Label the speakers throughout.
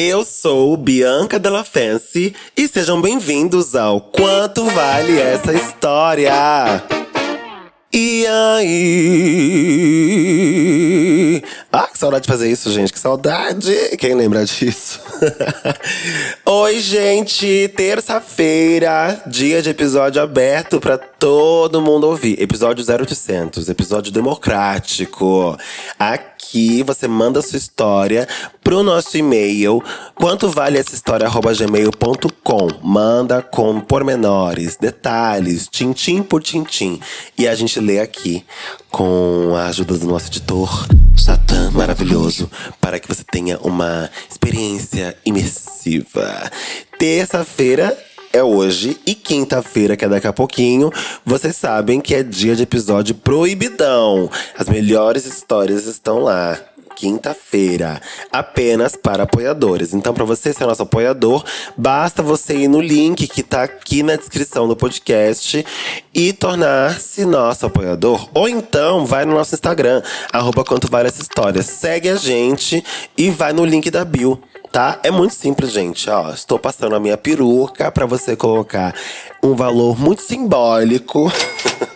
Speaker 1: Eu sou Bianca Della Fancy e sejam bem-vindos ao Quanto Vale Essa História? E aí? Ah, que saudade de fazer isso, gente. Que saudade! Quem lembra disso? Oi, gente! Terça-feira, dia de episódio aberto para todo mundo ouvir. Episódio 0800, episódio democrático. Aqui você manda sua história pro nosso e-mail. Quanto vale essa história? gmail.com. Manda com pormenores, detalhes, tintim por tintim. E a gente lê aqui com a ajuda do nosso editor, Satã maravilhoso, para que você tenha uma experiência imersiva. Terça-feira é hoje e quinta-feira, que é daqui a pouquinho, vocês sabem que é dia de episódio proibidão. As melhores histórias estão lá quinta-feira, apenas para apoiadores. Então, para você ser nosso apoiador, basta você ir no link que tá aqui na descrição do podcast e tornar-se nosso apoiador. Ou então, vai no nosso Instagram, arroba quanto vale essa história. Segue a gente e vai no link da bio tá? É muito simples, gente. Ó, estou passando a minha peruca para você colocar um valor muito simbólico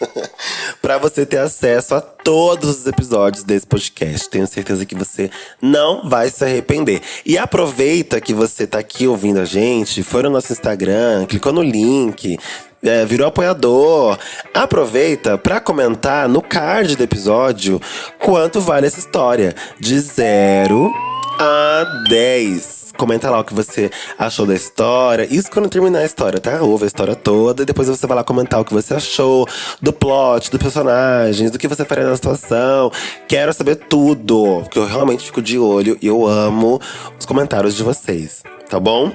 Speaker 1: para você ter acesso a todos os episódios desse podcast. Tenho certeza que você não vai se arrepender. E aproveita que você tá aqui ouvindo a gente, foi no nosso Instagram, clicou no link, é, virou apoiador. Aproveita para comentar no card do episódio quanto vale essa história. De zero a 10. Comenta lá o que você achou da história. Isso quando terminar a história, tá? Ouve a história toda e depois você vai lá comentar o que você achou do plot, dos personagens, do que você faria na situação. Quero saber tudo, porque eu realmente fico de olho e eu amo os comentários de vocês, tá bom?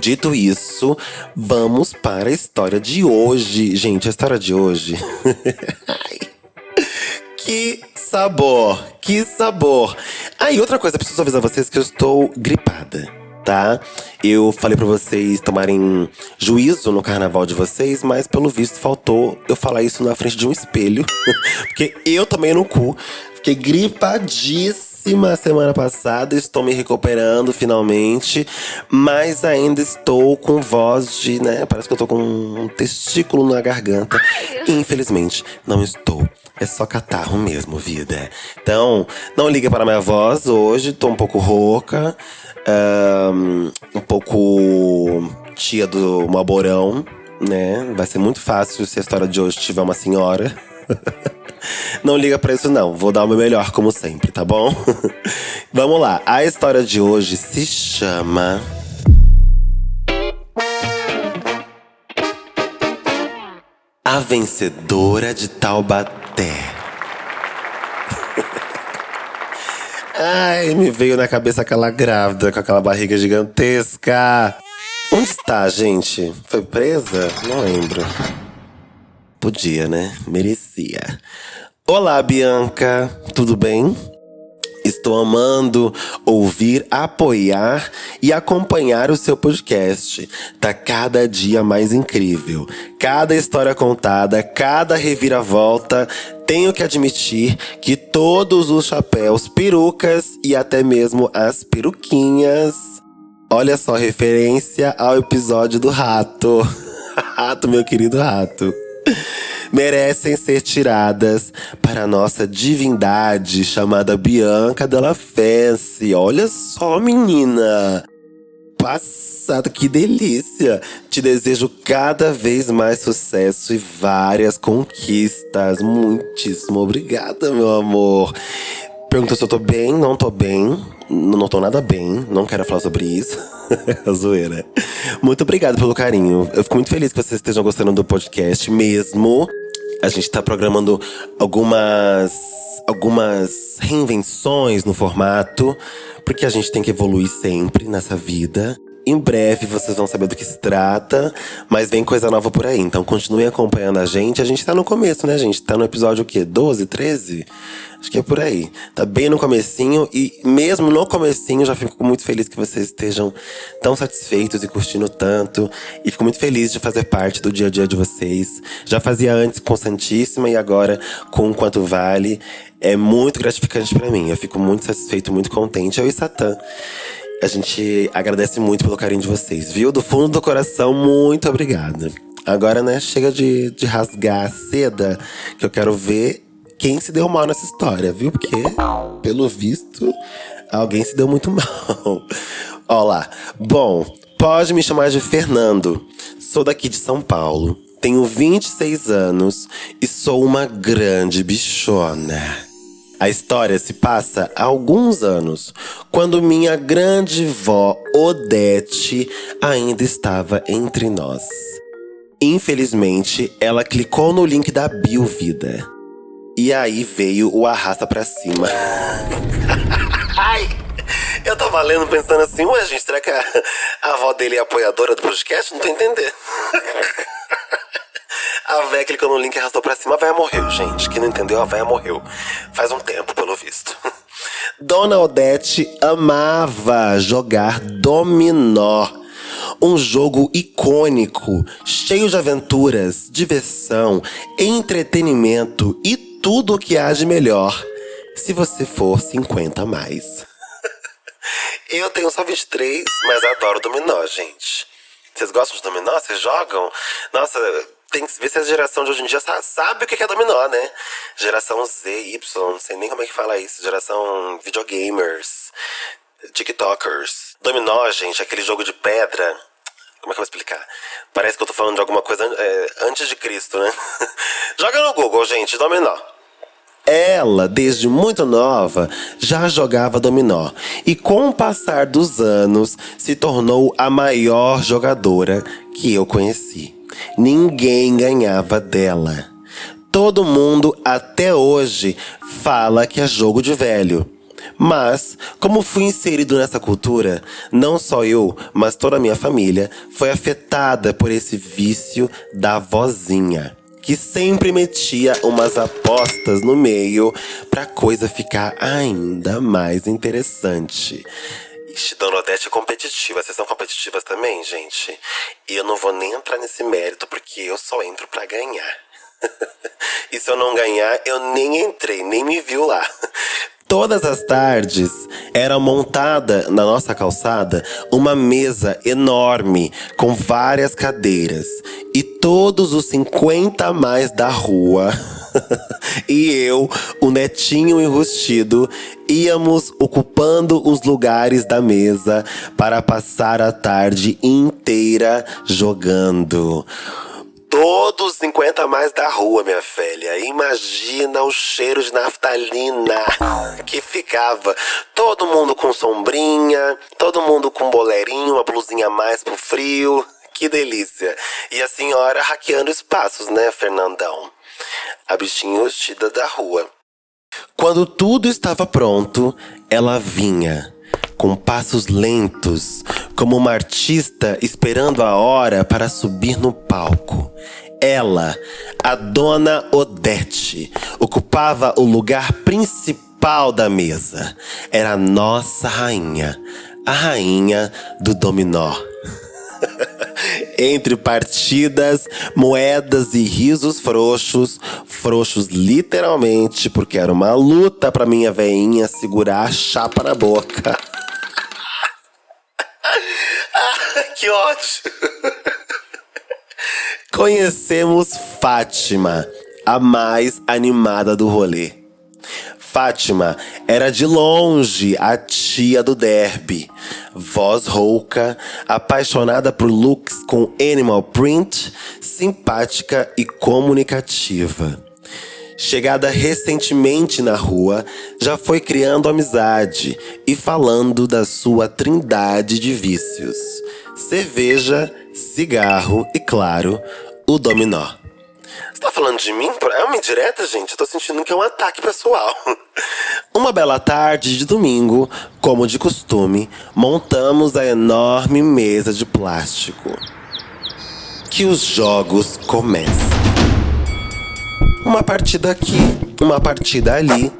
Speaker 1: Dito isso, vamos para a história de hoje. Gente, a história de hoje. que sabor, que sabor. Aí, ah, outra coisa, preciso avisar vocês que eu estou gripada, tá? Eu falei para vocês tomarem juízo no carnaval de vocês, mas pelo visto faltou eu falar isso na frente de um espelho. Porque eu tomei no cu. Fiquei gripadíssima semana passada, estou me recuperando finalmente, mas ainda estou com voz de, né? Parece que eu tô com um testículo na garganta. Infelizmente, não estou é só catarro mesmo, vida. Então, não liga para minha voz hoje, tô um pouco rouca, um, um pouco tia do Maborão, né? Vai ser muito fácil se a história de hoje tiver uma senhora. Não liga pra isso, não. Vou dar o meu melhor, como sempre, tá bom? Vamos lá. A história de hoje se chama. A vencedora de Taubaté até. Ai, me veio na cabeça aquela grávida com aquela barriga gigantesca. Onde está, gente? Foi presa? Não lembro. Podia, né? Merecia. Olá, Bianca. Tudo bem? Estou amando ouvir, apoiar e acompanhar o seu podcast. Tá cada dia mais incrível. Cada história contada, cada reviravolta, tenho que admitir que todos os chapéus, perucas e até mesmo as peruquinhas. Olha só, referência ao episódio do rato. rato, meu querido rato merecem ser tiradas para a nossa divindade chamada Bianca Della Fence. Olha só, menina! Passado, que delícia! Te desejo cada vez mais sucesso e várias conquistas. Muitíssimo obrigada, meu amor. Perguntou se eu tô bem, não tô bem. Não tô nada bem, não quero falar sobre isso. Zoeira. Muito obrigado pelo carinho. Eu fico muito feliz que vocês estejam gostando do podcast mesmo. A gente tá programando algumas algumas reinvenções no formato, porque a gente tem que evoluir sempre nessa vida. Em breve vocês vão saber do que se trata, mas vem coisa nova por aí. Então continuem acompanhando a gente. A gente tá no começo, né, gente? Tá no episódio o quê? 12, 13? Acho que é por aí. Tá bem no comecinho e mesmo no comecinho já fico muito feliz que vocês estejam tão satisfeitos e curtindo tanto. E fico muito feliz de fazer parte do dia a dia de vocês. Já fazia antes com Santíssima e agora com Quanto Vale. É muito gratificante para mim. Eu fico muito satisfeito, muito contente. Eu e Satã. A gente agradece muito pelo carinho de vocês, viu? Do fundo do coração, muito obrigada. Agora, né, chega de, de rasgar a seda, que eu quero ver quem se deu mal nessa história, viu? Porque, pelo visto, alguém se deu muito mal. Olá. Bom, pode me chamar de Fernando. Sou daqui de São Paulo. Tenho 26 anos e sou uma grande bichona. A história se passa há alguns anos, quando minha grande vó Odete ainda estava entre nós. Infelizmente, ela clicou no link da Bio Vida. E aí veio o arrasta pra cima. Ai! Eu tava lendo pensando assim, ué, gente, será que a, a avó dele é apoiadora do podcast? Não tô entendendo. A véia clicou no link e arrastou pra cima. A véia morreu, gente. Quem não entendeu, a véia morreu. Faz um tempo, pelo visto. Dona Odete amava jogar dominó. Um jogo icônico, cheio de aventuras, diversão, entretenimento e tudo o que há de melhor. Se você for 50 a mais. Eu tenho só 23, mas adoro dominó, gente. Vocês gostam de dominó? Vocês jogam? Nossa, tem que ver se a geração de hoje em dia sabe o que é dominó, né? Geração Z, Y, não sei nem como é que fala isso. Geração videogamers, TikTokers. Dominó, gente, aquele jogo de pedra. Como é que eu vou explicar? Parece que eu tô falando de alguma coisa é, antes de Cristo, né? Joga no Google, gente, dominó. Ela, desde muito nova, já jogava dominó e, com o passar dos anos, se tornou a maior jogadora que eu conheci. Ninguém ganhava dela. Todo mundo até hoje fala que é jogo de velho. Mas, como fui inserido nessa cultura, não só eu, mas toda a minha família foi afetada por esse vício da vozinha que sempre metia umas apostas no meio pra coisa ficar ainda mais interessante. Ixi, Dona Odete é competitiva. Vocês são competitivas também, gente? E eu não vou nem entrar nesse mérito porque eu só entro para ganhar. e se eu não ganhar, eu nem entrei, nem me viu lá. Todas as tardes era montada na nossa calçada uma mesa enorme com várias cadeiras e todos os 50 a mais da rua e eu, o netinho enrustido, íamos ocupando os lugares da mesa para passar a tarde inteira jogando. Todos 50 mais da rua, minha filha. Imagina o cheiro de naftalina que ficava. Todo mundo com sombrinha, todo mundo com boleirinho, uma blusinha a mais pro frio. Que delícia. E a senhora hackeando espaços, né, Fernandão? A bichinha hostida da rua. Quando tudo estava pronto, ela vinha com passos lentos, como uma artista esperando a hora para subir no palco. Ela, a dona Odete, ocupava o lugar principal da mesa. Era a nossa rainha, a rainha do dominó. Entre partidas, moedas e risos frouxos, frouxos literalmente, porque era uma luta para minha veinha segurar a chapa na boca. que ódio! Conhecemos Fátima, a mais animada do rolê. Fátima era de longe a tia do derby, voz rouca, apaixonada por looks com animal print, simpática e comunicativa. Chegada recentemente na rua, já foi criando amizade e falando da sua trindade de vícios: cerveja, cigarro e, claro, o dominó. Você tá falando de mim? É uma indireta, gente? Eu tô sentindo que é um ataque pessoal. Uma bela tarde de domingo, como de costume, montamos a enorme mesa de plástico. Que os jogos comecem. Uma partida aqui, uma partida ali.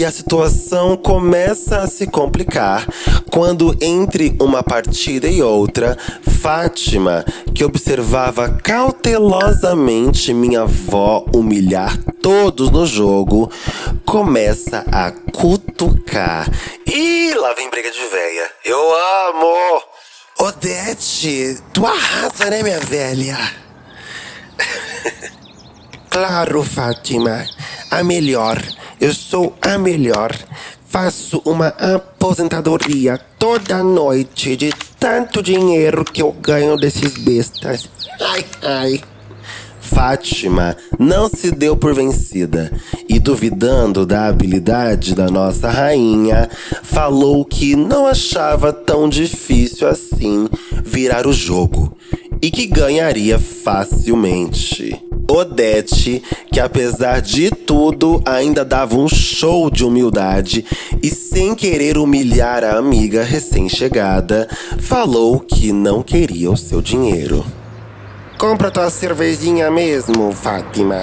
Speaker 1: E a situação começa a se complicar quando, entre uma partida e outra, Fátima, que observava cautelosamente minha avó humilhar todos no jogo, começa a cutucar. Ih, lá vem briga de véia. Eu amo! Odete, tu arrasa, né, minha velha? claro, Fátima. A melhor. Eu sou a melhor. Faço uma aposentadoria toda noite de tanto dinheiro que eu ganho desses bestas. Ai, ai. Fátima não se deu por vencida e, duvidando da habilidade da nossa rainha, falou que não achava tão difícil assim virar o jogo e que ganharia facilmente. Odete, que apesar de tudo ainda dava um show de humildade e sem querer humilhar a amiga recém-chegada, falou que não queria o seu dinheiro. Compra tua cervejinha mesmo, Fátima.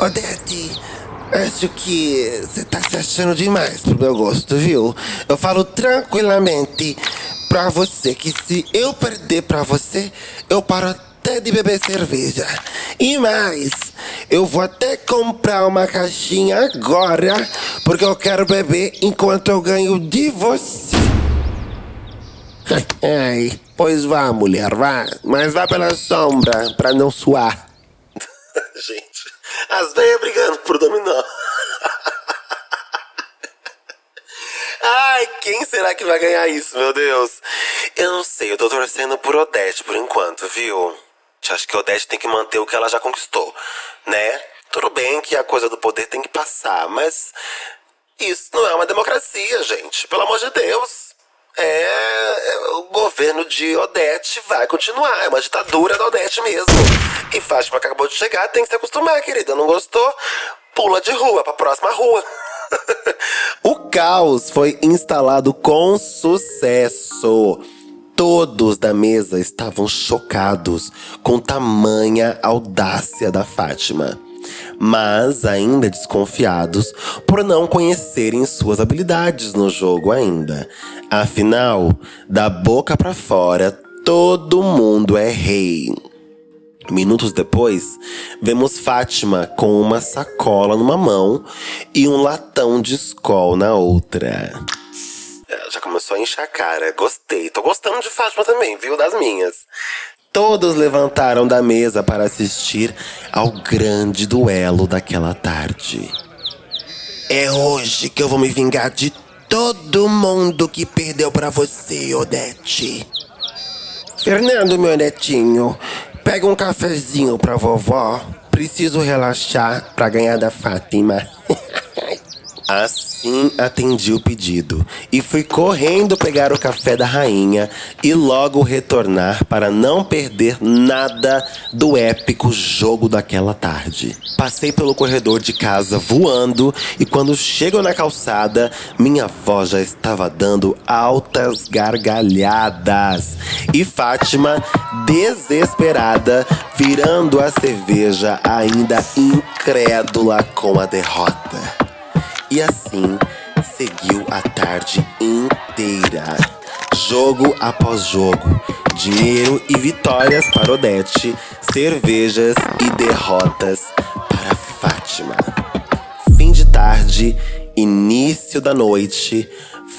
Speaker 1: Odete, acho que você tá se achando demais pro meu gosto, viu? Eu falo tranquilamente pra você que se eu perder pra você, eu paro até de beber cerveja. E mais, eu vou até comprar uma caixinha agora, porque eu quero beber enquanto eu ganho de você. Ai, pois vá, mulher, vá. Mas vá pela sombra, pra não suar. Gente, as velhas brigando por dominó. Ai, quem será que vai ganhar isso, meu Deus? Eu não sei, eu tô torcendo por Odete por enquanto, viu? Acho que Odete tem que manter o que ela já conquistou, né? Tudo bem que a coisa do poder tem que passar, mas isso não é uma democracia, gente. Pelo amor de Deus. É, é, o governo de Odete vai continuar. É uma ditadura da Odete mesmo. E Fátima que acabou de chegar tem que se acostumar, querida. Não gostou? Pula de rua pra próxima rua. o caos foi instalado com sucesso. Todos da mesa estavam chocados com tamanha audácia da Fátima mas ainda desconfiados por não conhecerem suas habilidades no jogo ainda. Afinal, da boca para fora, todo mundo é rei. Minutos depois, vemos Fátima com uma sacola numa mão e um latão de escol na outra. Já começou a encher a cara. Gostei. Tô gostando de Fátima também, viu? Das minhas. Todos levantaram da mesa para assistir ao grande duelo daquela tarde. É hoje que eu vou me vingar de todo mundo que perdeu para você, Odete. Fernando, meu netinho, pega um cafezinho pra vovó. Preciso relaxar para ganhar da Fátima. Assim atendi o pedido e fui correndo pegar o café da rainha e logo retornar para não perder nada do épico jogo daquela tarde. Passei pelo corredor de casa voando e quando chego na calçada, minha voz já estava dando altas gargalhadas. E Fátima, desesperada, virando a cerveja, ainda incrédula com a derrota. E assim seguiu a tarde inteira. Jogo após jogo, dinheiro e vitórias para Odete, cervejas e derrotas para Fátima. Fim de tarde, início da noite,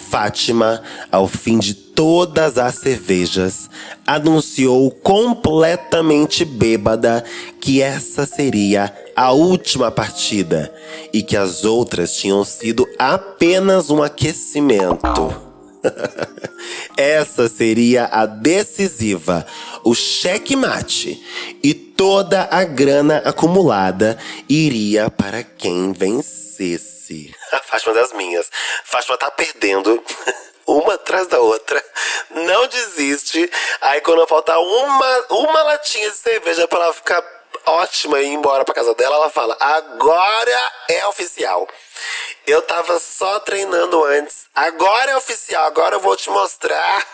Speaker 1: Fátima, ao fim de todas as cervejas, anunciou completamente bêbada que essa seria a última partida e que as outras tinham sido apenas um aquecimento. Essa seria a decisiva, o checkmate, e toda a grana acumulada iria para quem vencesse. A Fátima das minhas. Fátima tá perdendo uma atrás da outra. Não desiste. Aí quando faltar uma, uma latinha de cerveja para ela ficar ótima e ir embora pra casa dela, ela fala: agora é oficial. Eu tava só treinando antes. Agora é oficial. Agora eu vou te mostrar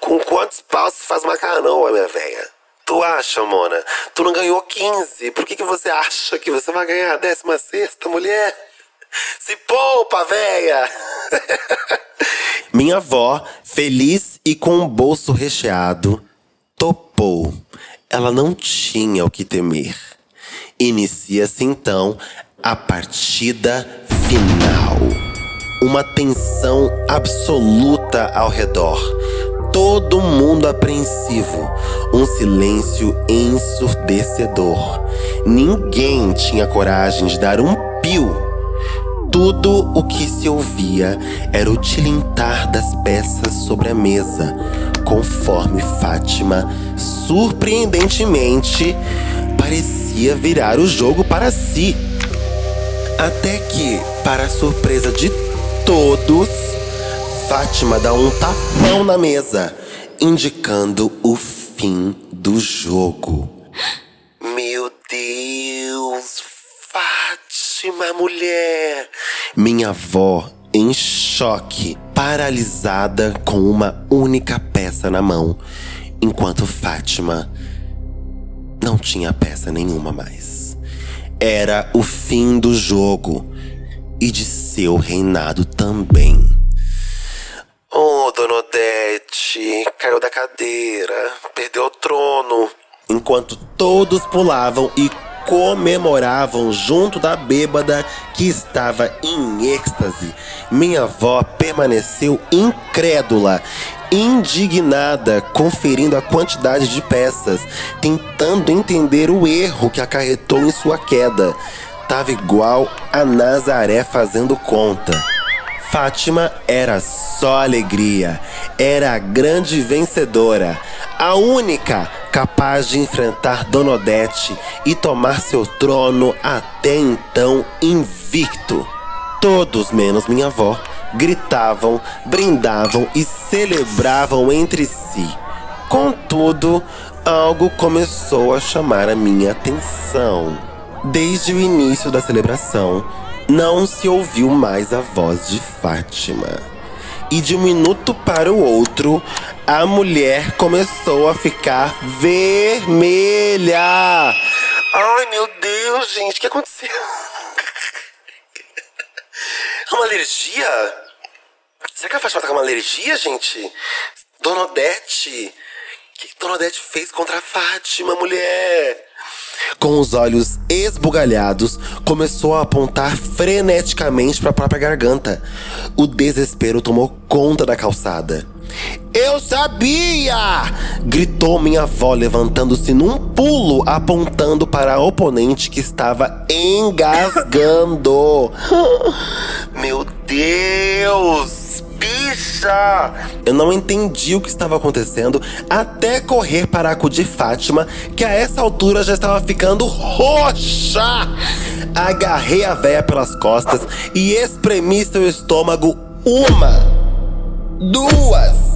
Speaker 1: com quantos paus se faz macarrão, minha velha. Tu acha, Mona? Tu não ganhou 15. Por que, que você acha que você vai ganhar a 16, mulher? Se poupa, véia! Minha avó, feliz e com o bolso recheado, topou. Ela não tinha o que temer. Inicia-se então a partida final. Uma tensão absoluta ao redor. Todo mundo apreensivo. Um silêncio ensurdecedor. Ninguém tinha coragem de dar um pio. Tudo o que se ouvia era o tilintar das peças sobre a mesa, conforme Fátima, surpreendentemente, parecia virar o jogo para si. Até que, para a surpresa de todos, Fátima dá um tapão na mesa, indicando o fim do jogo. Meu Deus, Fátima, mulher! Minha avó, em choque, paralisada com uma única peça na mão, enquanto Fátima não tinha peça nenhuma mais. Era o fim do jogo e de seu reinado também. Oh, Dona Odete, caiu da cadeira, perdeu o trono. Enquanto todos pulavam e comemoravam junto da bêbada que estava em êxtase, minha avó permaneceu incrédula indignada, conferindo a quantidade de peças, tentando entender o erro que acarretou em sua queda. Tava igual a Nazaré fazendo conta. Fátima era só alegria, era a grande vencedora, a única capaz de enfrentar Dona Odete e tomar seu trono até então invicto. Todos menos minha avó gritavam, brindavam e celebravam entre si. Contudo, algo começou a chamar a minha atenção. Desde o início da celebração, não se ouviu mais a voz de Fátima. E de um minuto para o outro, a mulher começou a ficar vermelha. Ai meu Deus, gente, o que aconteceu? É uma alergia? Será que a Fátima tá com uma alergia, gente? Dona Odete. O que Dona Odete fez contra a Fátima, mulher? Com os olhos esbugalhados, começou a apontar freneticamente para a própria garganta. O desespero tomou conta da calçada. Eu sabia! gritou minha avó, levantando-se num pulo, apontando para a oponente que estava engasgando. Meu Deus! Bicha! Eu não entendi o que estava acontecendo até correr para acudir Fátima, que a essa altura já estava ficando roxa. Agarrei a véia pelas costas e espremi seu estômago uma, duas,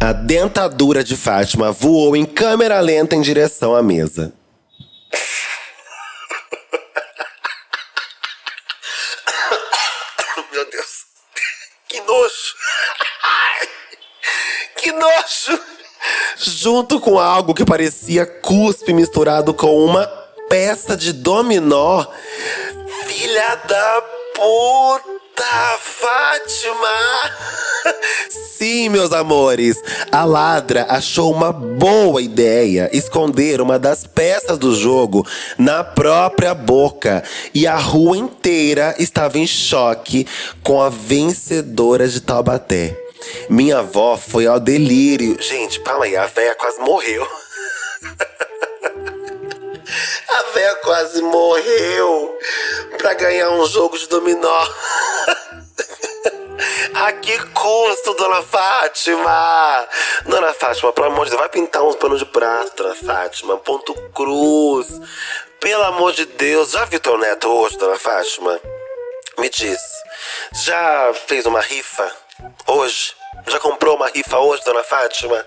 Speaker 1: A dentadura de Fátima voou em câmera lenta em direção à mesa. Meu Deus. Que nojo. Que nojo. Junto com algo que parecia cuspe misturado com uma peça de dominó. Filha da puta, Fátima! Sim, meus amores, a ladra achou uma boa ideia esconder uma das peças do jogo na própria boca e a rua inteira estava em choque com a vencedora de Taubaté. Minha avó foi ao delírio. Gente, calma aí, a véia quase morreu. A véia quase morreu pra ganhar um jogo de dominó. A que custo, dona Fátima? Dona Fátima, pelo amor de Deus, vai pintar uns panos de prato, dona Fátima. Ponto cruz. Pelo amor de Deus, já viu teu neto hoje, dona Fátima? Me diz, já fez uma rifa hoje? Já comprou uma rifa hoje, dona Fátima?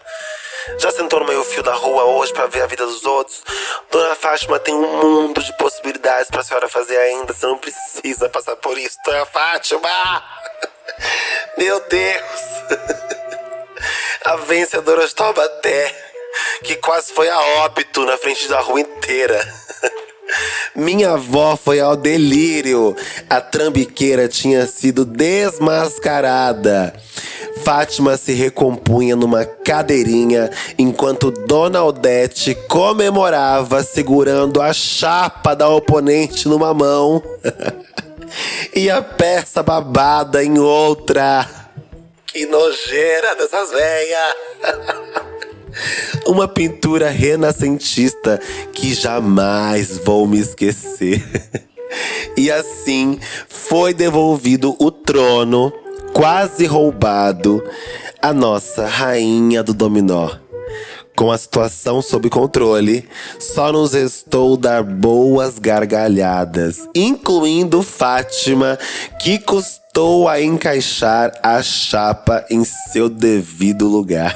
Speaker 1: Já sentou no meio-fio da rua hoje para ver a vida dos outros? Dona Fátima tem um mundo de possibilidades para a senhora fazer ainda. Você não precisa passar por isso, Dona Fátima! Meu Deus! A vencedora de Taubaté, que quase foi a óbito na frente da rua inteira. Minha avó foi ao delírio. A trambiqueira tinha sido desmascarada. Fátima se recompunha numa cadeirinha enquanto Dona Odete comemorava segurando a chapa da oponente numa mão e a peça babada em outra. Que nojeira dessas velhas! Uma pintura renascentista que jamais vou me esquecer. E assim foi devolvido o trono, quase roubado, à nossa rainha do dominó. Com a situação sob controle, só nos restou dar boas gargalhadas, incluindo Fátima, que custou a encaixar a chapa em seu devido lugar.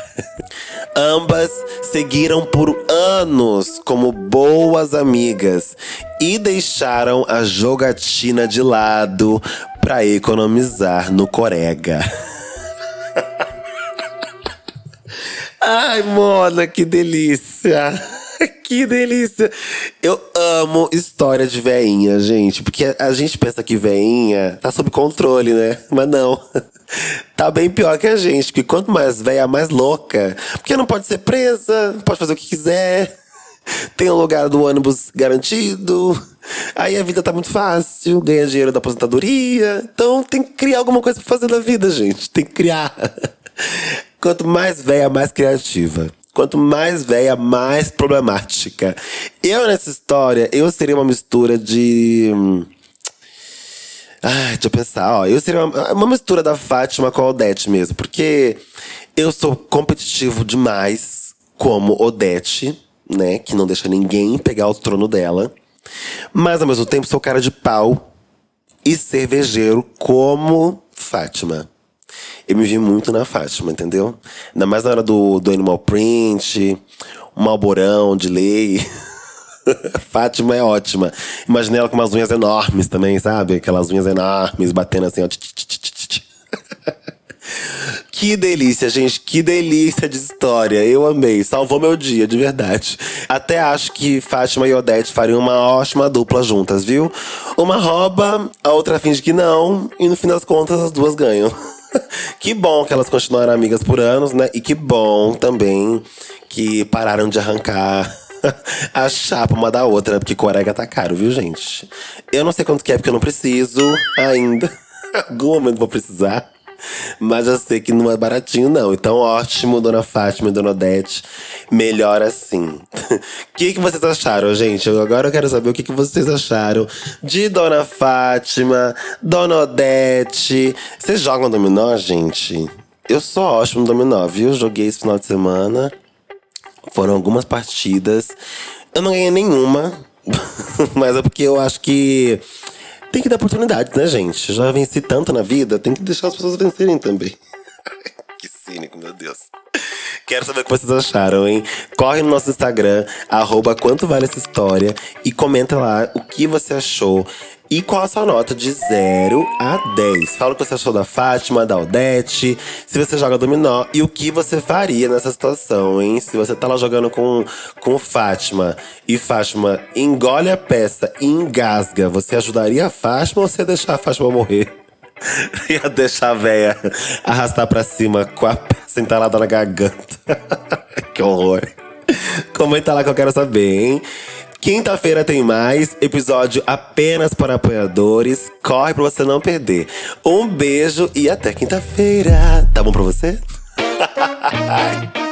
Speaker 1: Ambas seguiram por anos como boas amigas e deixaram a jogatina de lado para economizar no Corega. Ai, Mona, que delícia! Que delícia! Eu amo história de veinha, gente. Porque a gente pensa que veinha tá sob controle, né? Mas não. Tá bem pior que a gente. Porque quanto mais velha, mais louca. Porque não pode ser presa, pode fazer o que quiser. Tem o lugar do ônibus garantido. Aí a vida tá muito fácil, ganha dinheiro da aposentadoria. Então tem que criar alguma coisa pra fazer na vida, gente. Tem que criar. Quanto mais velha, mais criativa. Quanto mais velha, mais problemática. Eu, nessa história, eu seria uma mistura de. Ai, deixa eu pensar, ó. Eu seria uma, uma mistura da Fátima com a Odete mesmo. Porque eu sou competitivo demais, como Odete, né? Que não deixa ninguém pegar o trono dela. Mas ao mesmo tempo sou cara de pau e cervejeiro como Fátima. Eu me vi muito na Fátima, entendeu? Ainda mais na hora do, do Animal Print, um malborão de lei. Fátima é ótima. Imaginei ela com umas unhas enormes também, sabe? Aquelas unhas enormes batendo assim, ó. Que delícia, gente. Que delícia de história. Eu amei. Salvou meu dia, de verdade. Até acho que Fátima e Odete fariam uma ótima dupla juntas, viu? Uma rouba, a outra finge que não. E no fim das contas, as duas ganham. que bom que elas continuaram amigas por anos, né? E que bom também que pararam de arrancar a chapa uma da outra, porque corega tá caro, viu, gente? Eu não sei quanto que é, porque eu não preciso ainda. Algum momento vou precisar. Mas eu sei que não é baratinho, não. Então, ótimo, Dona Fátima e Dona Odete. Melhor assim. O que, que vocês acharam, gente? Agora eu quero saber o que, que vocês acharam de Dona Fátima, Dona Odete. Vocês jogam dominó, gente? Eu sou ótimo no dominó, viu? Joguei esse final de semana. Foram algumas partidas. Eu não ganhei nenhuma. mas é porque eu acho que tem que dar oportunidade, né, gente? Já venci tanto na vida, tem que deixar as pessoas vencerem também. que cínico, meu Deus. Quero saber o que vocês acharam, hein? Corre no nosso Instagram, arroba quanto vale essa história, e comenta lá o que você achou. E qual a sua nota de 0 a 10? Fala o que você achou da Fátima, da Odete, se você joga dominó e o que você faria nessa situação, hein? Se você tá lá jogando com, com Fátima e Fátima engole a peça e engasga, você ajudaria a Fátima ou você ia deixar a Fátima morrer? ia deixar a véia arrastar pra cima com a peça entalada na garganta. que horror. Comenta lá que eu quero saber, hein? Quinta-feira tem mais episódio apenas para apoiadores. Corre pra você não perder. Um beijo e até quinta-feira. Tá bom pra você?